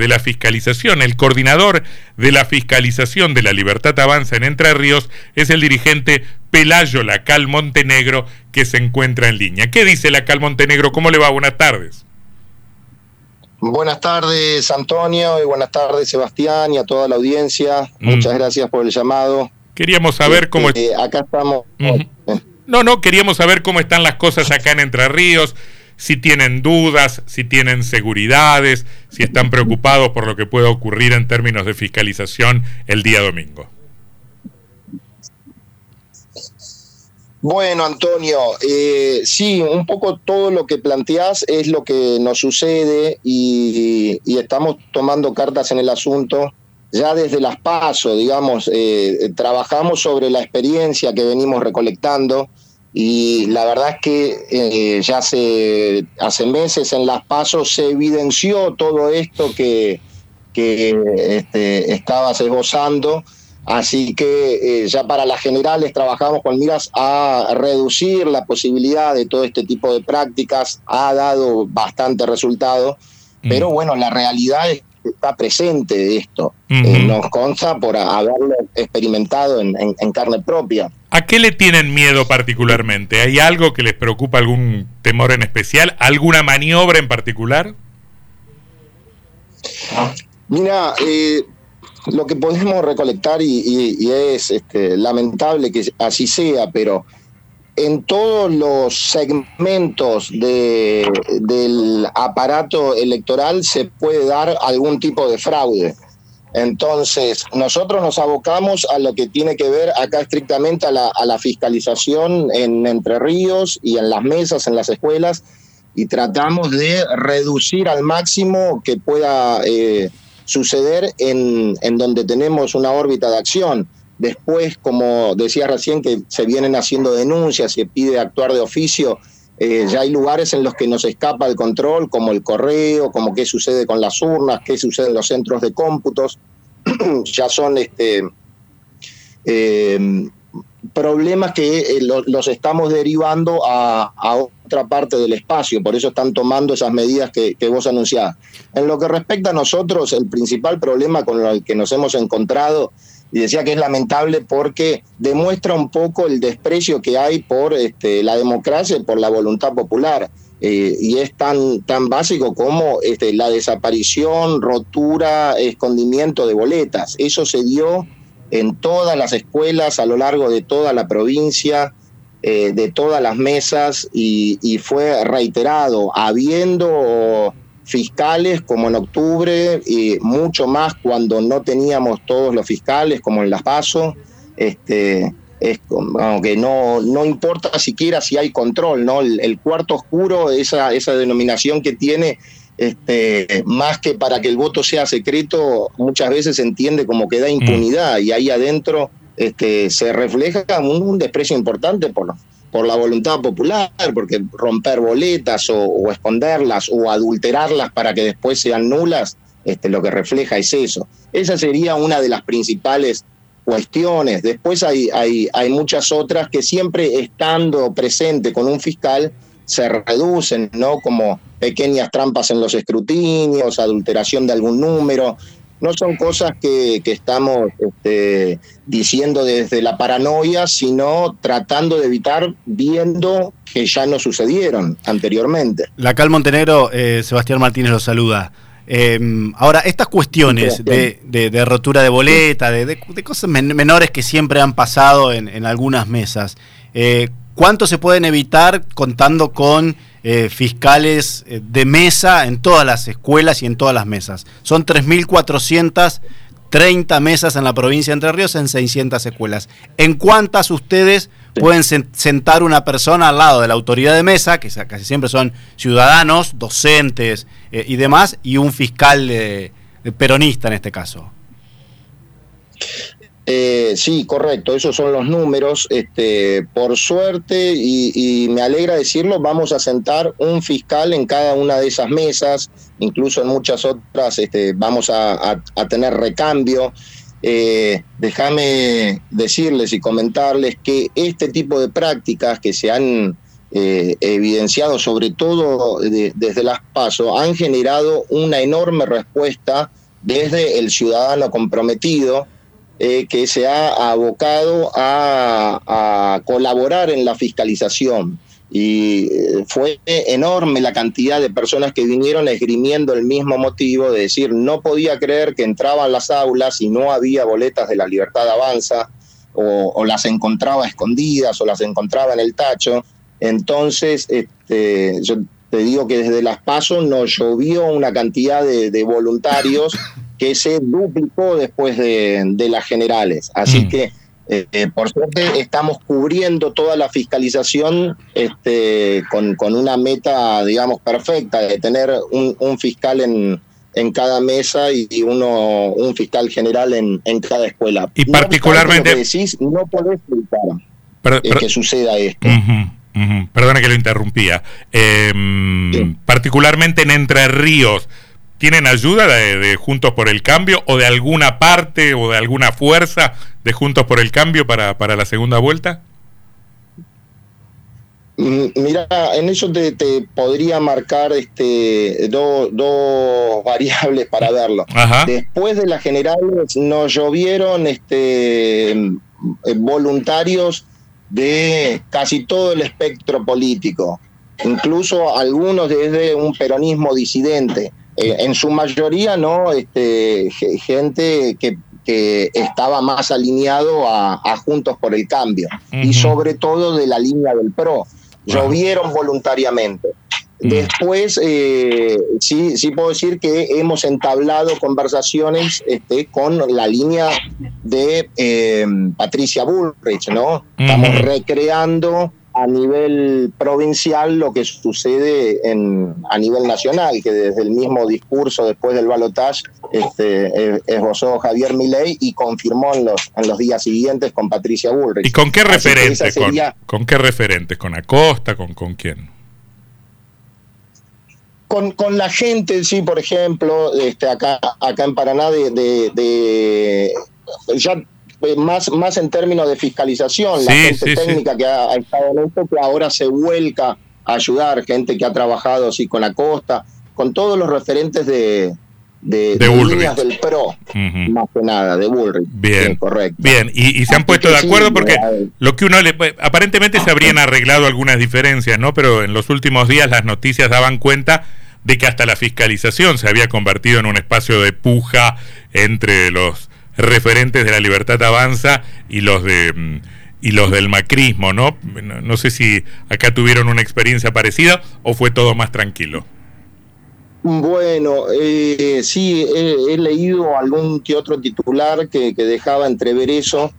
de la fiscalización. El coordinador de la fiscalización de la Libertad Avanza en Entre Ríos es el dirigente Pelayo Lacal Montenegro que se encuentra en línea. ¿Qué dice Lacal Montenegro? ¿Cómo le va? Buenas tardes. Buenas tardes, Antonio, y buenas tardes, Sebastián, y a toda la audiencia. Mm. Muchas gracias por el llamado. Queríamos saber cómo... Eh, acá estamos... No, no, queríamos saber cómo están las cosas acá en Entre Ríos, si tienen dudas, si tienen seguridades, si están preocupados por lo que pueda ocurrir en términos de fiscalización el día domingo. Bueno, Antonio, eh, sí, un poco todo lo que planteás es lo que nos sucede y, estamos tomando cartas en el asunto. Ya desde las pasos, digamos, eh, trabajamos sobre la experiencia que venimos recolectando y la verdad es que eh, ya hace, hace meses en las pasos se evidenció todo esto que, que este, estabas esbozando Así que eh, ya para las generales trabajamos con miras a reducir la posibilidad de todo este tipo de prácticas. Ha dado bastante resultado, pero mm. bueno, la realidad es está presente de esto. Eh, nos consta por haberlo experimentado en, carne propia. ¿A qué le tienen miedo particularmente? ¿Hay algo que les preocupa, algún temor en especial? ¿Alguna maniobra en particular? Mira, eh, lo que podemos recolectar, y, es este, lamentable que así sea, pero en todos los segmentos del aparato electoral se puede dar algún tipo de fraude. Entonces, nosotros nos abocamos a lo que tiene que ver acá estrictamente a la, fiscalización en Entre Ríos y en las mesas, en las escuelas, y tratamos de reducir al máximo que pueda eh, suceder en, en donde tenemos una órbita de acción. Después, como decía recién, que se vienen haciendo denuncias, se pide actuar de oficio, eh, ya hay lugares en los que nos escapa el control, como el correo, como qué sucede con las urnas, qué sucede en los centros de cómputos. ya son este, eh, problemas que eh, los estamos derivando a, otra parte del espacio, por eso están tomando esas medidas que, vos anunciás. En lo que respecta a nosotros, el principal problema con el que nos hemos encontrado, y decía que es lamentable porque demuestra un poco el desprecio que hay por este, la democracia y por la voluntad popular. Eh, y es tan, tan básico como este, la desaparición, rotura, escondimiento de boletas. Eso se dio en todas las escuelas a lo largo de toda la provincia, eh, de todas las mesas, y, fue reiterado, habiendo fiscales como en octubre, y mucho más cuando no teníamos todos los fiscales, como en Las Paso, este, es como que no, no importa siquiera si hay control, ¿no? El, cuarto oscuro, esa, esa denominación que tiene, este, más que para que el voto sea secreto, muchas veces se entiende como que da mm. impunidad y ahí adentro este, se refleja un, desprecio importante por, la voluntad popular, porque romper boletas o, esconderlas o adulterarlas para que después sean nulas, este, lo que refleja es eso. Esa sería una de las principales cuestiones. Después hay, hay, hay muchas otras que siempre estando presente con un fiscal se reducen, ¿no? Como pequeñas trampas en los escrutinios, adulteración de algún número. No son cosas que, estamos este, diciendo desde la paranoia, sino tratando de evitar viendo que ya no sucedieron anteriormente. La Cal Montenegro, eh, Sebastián Martínez lo saluda. Em, ahora, estas cuestiones de, rotura de boleta, de, cosas menores que siempre han pasado en, algunas mesas, eh, ¿cuánto se pueden evitar contando con eh, fiscales eh, de mesa en todas las escuelas y en todas las mesas? Son 3.430 mesas en la provincia de Entre Ríos en 600 escuelas. ¿En cuántas ustedes pueden sentar una persona al lado de la autoridad de mesa, que casi siempre son ciudadanos, docentes eh, y demás, y un fiscal peronista en este caso? Eh, sí, correcto, esos son los números. Este, por suerte, y, me alegra decirlo, vamos a sentar un fiscal en cada una de esas mesas, incluso en muchas otras este, vamos a, tener recambio. Eh, déjame decirles y comentarles que este tipo de prácticas que se han evidenciado, sobre todo desde las PASO, han generado una enorme respuesta desde el ciudadano comprometido, que se ha abocado a, colaborar en la fiscalización y eh, fue enorme la cantidad de personas que vinieron esgrimiendo el mismo motivo de decir no podía creer que entraban las aulas y no había boletas de la libertad avanza o, las encontraba escondidas o las encontraba en el tacho. Entonces, este, yo te digo que desde las pasos nos llovió una cantidad de, voluntarios que se duplicó después de, las generales. Así mm. que eh, eh, por suerte estamos cubriendo toda la fiscalización este, con, una meta, digamos, perfecta, de tener un, fiscal en, en cada mesa y, uno un fiscal general en, en cada escuela. Y particularmente... decís, no podés evitar que suceda esto. Perdona que lo interrumpía. Em, particularmente en Entre Ríos, ¿Tienen ayuda de, Juntos por el Cambio o de alguna parte o de alguna fuerza de Juntos por el Cambio para, para la segunda vuelta? Mm, mira, en eso te, podría marcar este, dos variables para verlo. Después de las generales nos llovieron este, eh, voluntarios de casi todo el espectro político, incluso algunos desde un peronismo disidente. Eh, en su mayoría, ¿no? Este, gente que, estaba más alineado a, Juntos por el Cambio y sobre todo de la línea del PRO. Llovieron voluntariamente. Después, eh, sí, sí puedo decir que hemos entablado conversaciones este, con la línea de eh, Patricia Bullrich, ¿no? Estamos recreando a nivel provincial lo que sucede en, a nivel nacional, que desde el mismo discurso después del balotaje este, esbozó Javier Milei y confirmó en los, en los días siguientes con Patricia Bullrich. ¿Y con qué referentes? con, qué referentes? ¿Con Acosta? ¿Con, con quién? Con, con, la gente, sí, por ejemplo, este, acá, acá en Paraná, de, de ya más, más en términos de fiscalización, la gente técnica que ha, estado en esto, que ahora se vuelca a ayudar, gente que ha trabajado así con la costa, con todos los referentes de, de, líneas del PRO, más que nada, de Bullrich. Bien, correcto. Bien, y, se han puesto de acuerdo porque lo que uno le. Aparentemente se habrían arreglado algunas diferencias, ¿no? Pero en los últimos días las noticias daban cuenta de que hasta la fiscalización se había convertido en un espacio de puja entre los referentes de la libertad avanza y los de mm, y los del macrismo, ¿no? No sé si acá tuvieron una experiencia parecida o fue todo más tranquilo. Bueno, eh, sí, he, leído algún que otro titular que, dejaba entrever eso.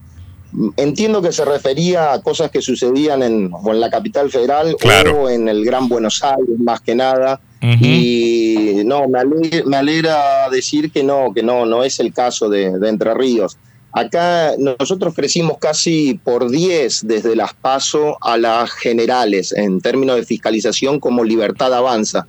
Entiendo que se refería a cosas que sucedían en, en la capital federal o en el Gran Buenos Aires, más que nada. Y no, me alegra, decir que no, que no, no es el caso de, Entre Ríos. Acá nosotros crecimos casi por 10 desde las PASO a las generales en términos de fiscalización como libertad avanza.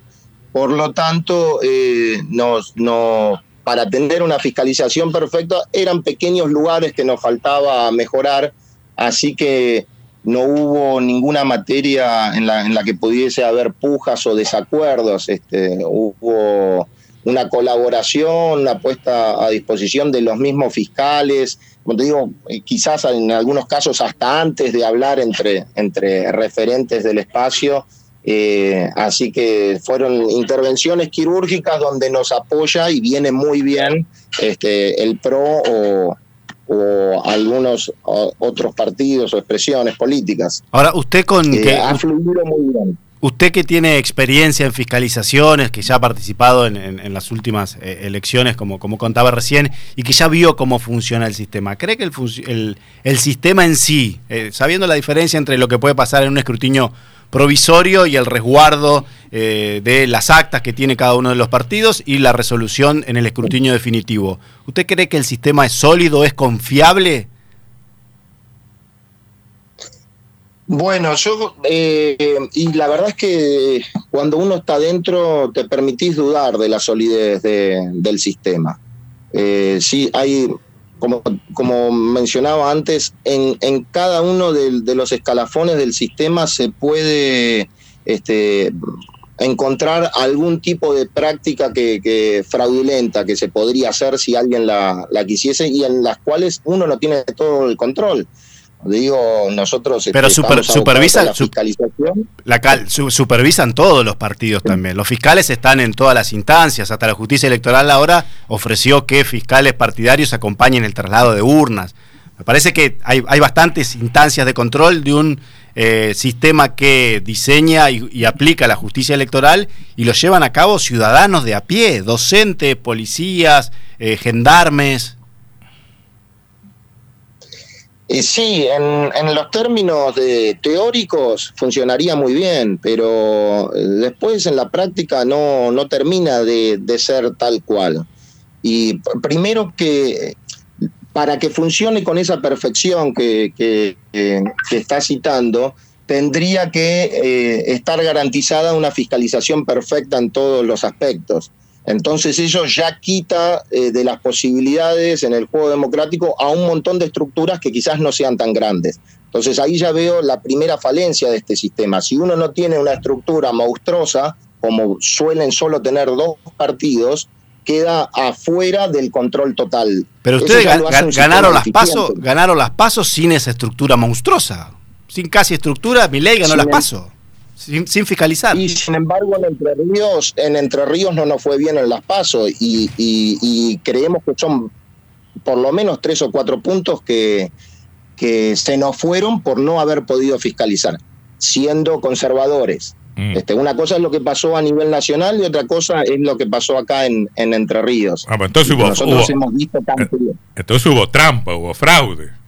Por lo tanto, eh, nos, no, para tener una fiscalización perfecta eran pequeños lugares que nos faltaba mejorar, así que no hubo ninguna materia en la, que pudiese haber pujas o desacuerdos. Este, hubo una colaboración, una puesta a disposición de los mismos fiscales, como te digo, eh, quizás en algunos casos hasta antes de hablar entre, entre referentes del espacio. Eh, así que fueron intervenciones quirúrgicas donde nos apoya y viene muy bien este, el PRO o, o algunos otros partidos o expresiones políticas. Ahora, usted con... Eh, que, ha fluido muy bien. Usted que tiene experiencia en fiscalizaciones, que ya ha participado en, las últimas eh, elecciones, como, como contaba recién, y que ya vio cómo funciona el sistema, ¿cree que el, el, sistema en sí, eh, sabiendo la diferencia entre lo que puede pasar en un escrutinio provisorio y el resguardo eh, de las actas que tiene cada uno de los partidos y la resolución en el escrutinio definitivo. ¿Usted cree que el sistema es sólido, es confiable? Bueno, yo, eh, y la verdad es que cuando uno está dentro te permitís dudar de la solidez del sistema. Eh, sí, hay como, mencionaba antes, en, en cada uno de, de, los escalafones del sistema se puede este, encontrar algún tipo de práctica que, que, fraudulenta que se podría hacer si alguien la, la quisiese y en las cuales uno no tiene todo el control digo, nosotros Pero este, super, supervisan la fiscalización. La cal, su, supervisan todos los partidos sí. también. Los fiscales están en todas las instancias. Hasta la justicia electoral ahora ofreció que fiscales partidarios acompañen el traslado de urnas. Me parece que hay, hay bastantes instancias de control de un eh, sistema que diseña y, y, aplica la justicia electoral y lo llevan a cabo ciudadanos de a pie, docentes, policías, eh, gendarmes. Eh, sí, en, en, los términos de teóricos funcionaría muy bien, pero eh, después en la práctica no, no termina de, de, ser tal cual. Y primero que para que funcione con esa perfección que, que, que está citando, tendría que eh, estar garantizada una fiscalización perfecta en todos los aspectos. Entonces eso ya quita eh, de las posibilidades en el juego democrático a un montón de estructuras que quizás no sean tan grandes. Entonces ahí ya veo la primera falencia de este sistema. Si uno no tiene una estructura monstruosa, como suelen solo tener dos partidos, queda afuera del control total. Pero ustedes gan ganaron las pasos, ganaron las pasos sin esa estructura monstruosa. Sin casi estructura, mi ley ganó sin las pasos. Sin, sin, fiscalizar. Y sin embargo, en Entre Ríos, en Entre Ríos no nos fue bien en las pasos y, y, y, creemos que son por lo menos tres o cuatro puntos que, que se nos fueron por no haber podido fiscalizar, siendo conservadores. Mm. Este, una cosa es lo que pasó a nivel nacional y otra cosa es lo que pasó acá en, en Entre Ríos. Ah, entonces hubo, nosotros hubo, hemos visto tanto... entonces hubo trampa, hubo fraude.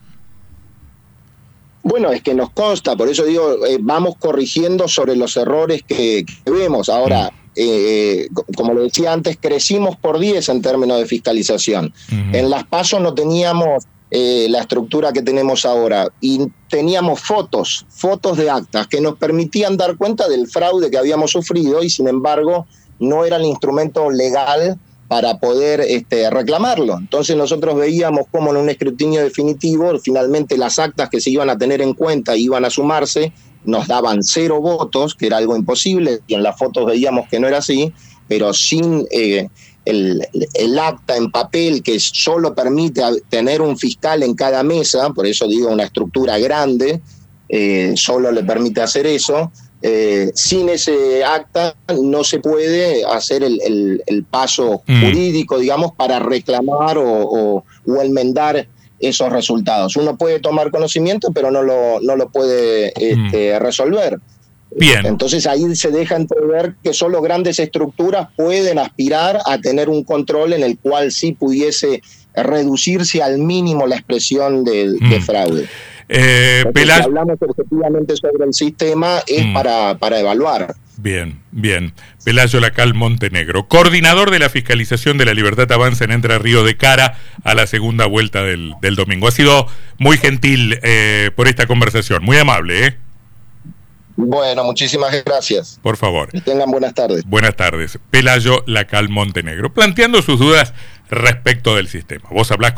Bueno, es que nos consta, por eso digo, eh, vamos corrigiendo sobre los errores que, que vemos. Ahora, eh, como lo decía antes, crecimos por 10 en términos de fiscalización. Uh -huh. En las pasos no teníamos eh, la estructura que tenemos ahora y teníamos fotos, fotos de actas que nos permitían dar cuenta del fraude que habíamos sufrido y sin embargo no era el instrumento legal para poder este, reclamarlo. Entonces nosotros veíamos cómo en un escrutinio definitivo finalmente las actas que se iban a tener en cuenta iban a sumarse, nos daban cero votos, que era algo imposible, y en las fotos veíamos que no era así, pero sin eh, el, acta en papel que solo permite tener un fiscal en cada mesa, por eso digo una estructura grande, eh, solo le permite hacer eso, eh, sin ese acta no se puede hacer el, el, el paso mm. jurídico, digamos, para reclamar o, o, o, enmendar esos resultados. Uno puede tomar conocimiento, pero no lo, no lo puede este, mm. resolver. Bien. Entonces ahí se deja entrever que solo grandes estructuras pueden aspirar a tener un control en el cual sí pudiese reducirse al mínimo la expresión de, mm. de fraude. Eh. Si hablamos objetivamente sobre el sistema es mm. para, para evaluar. Bien, bien. Pelayo Lacal Montenegro, coordinador de la fiscalización de la libertad avanza en Entre Río de cara a la segunda vuelta del, del domingo. Ha sido muy gentil eh, por esta conversación, muy amable, ¿eh? Bueno, muchísimas gracias. Por favor. Que tengan buenas tardes. Buenas tardes. Pelayo Lacal Montenegro, planteando sus dudas respecto del sistema. Vos hablás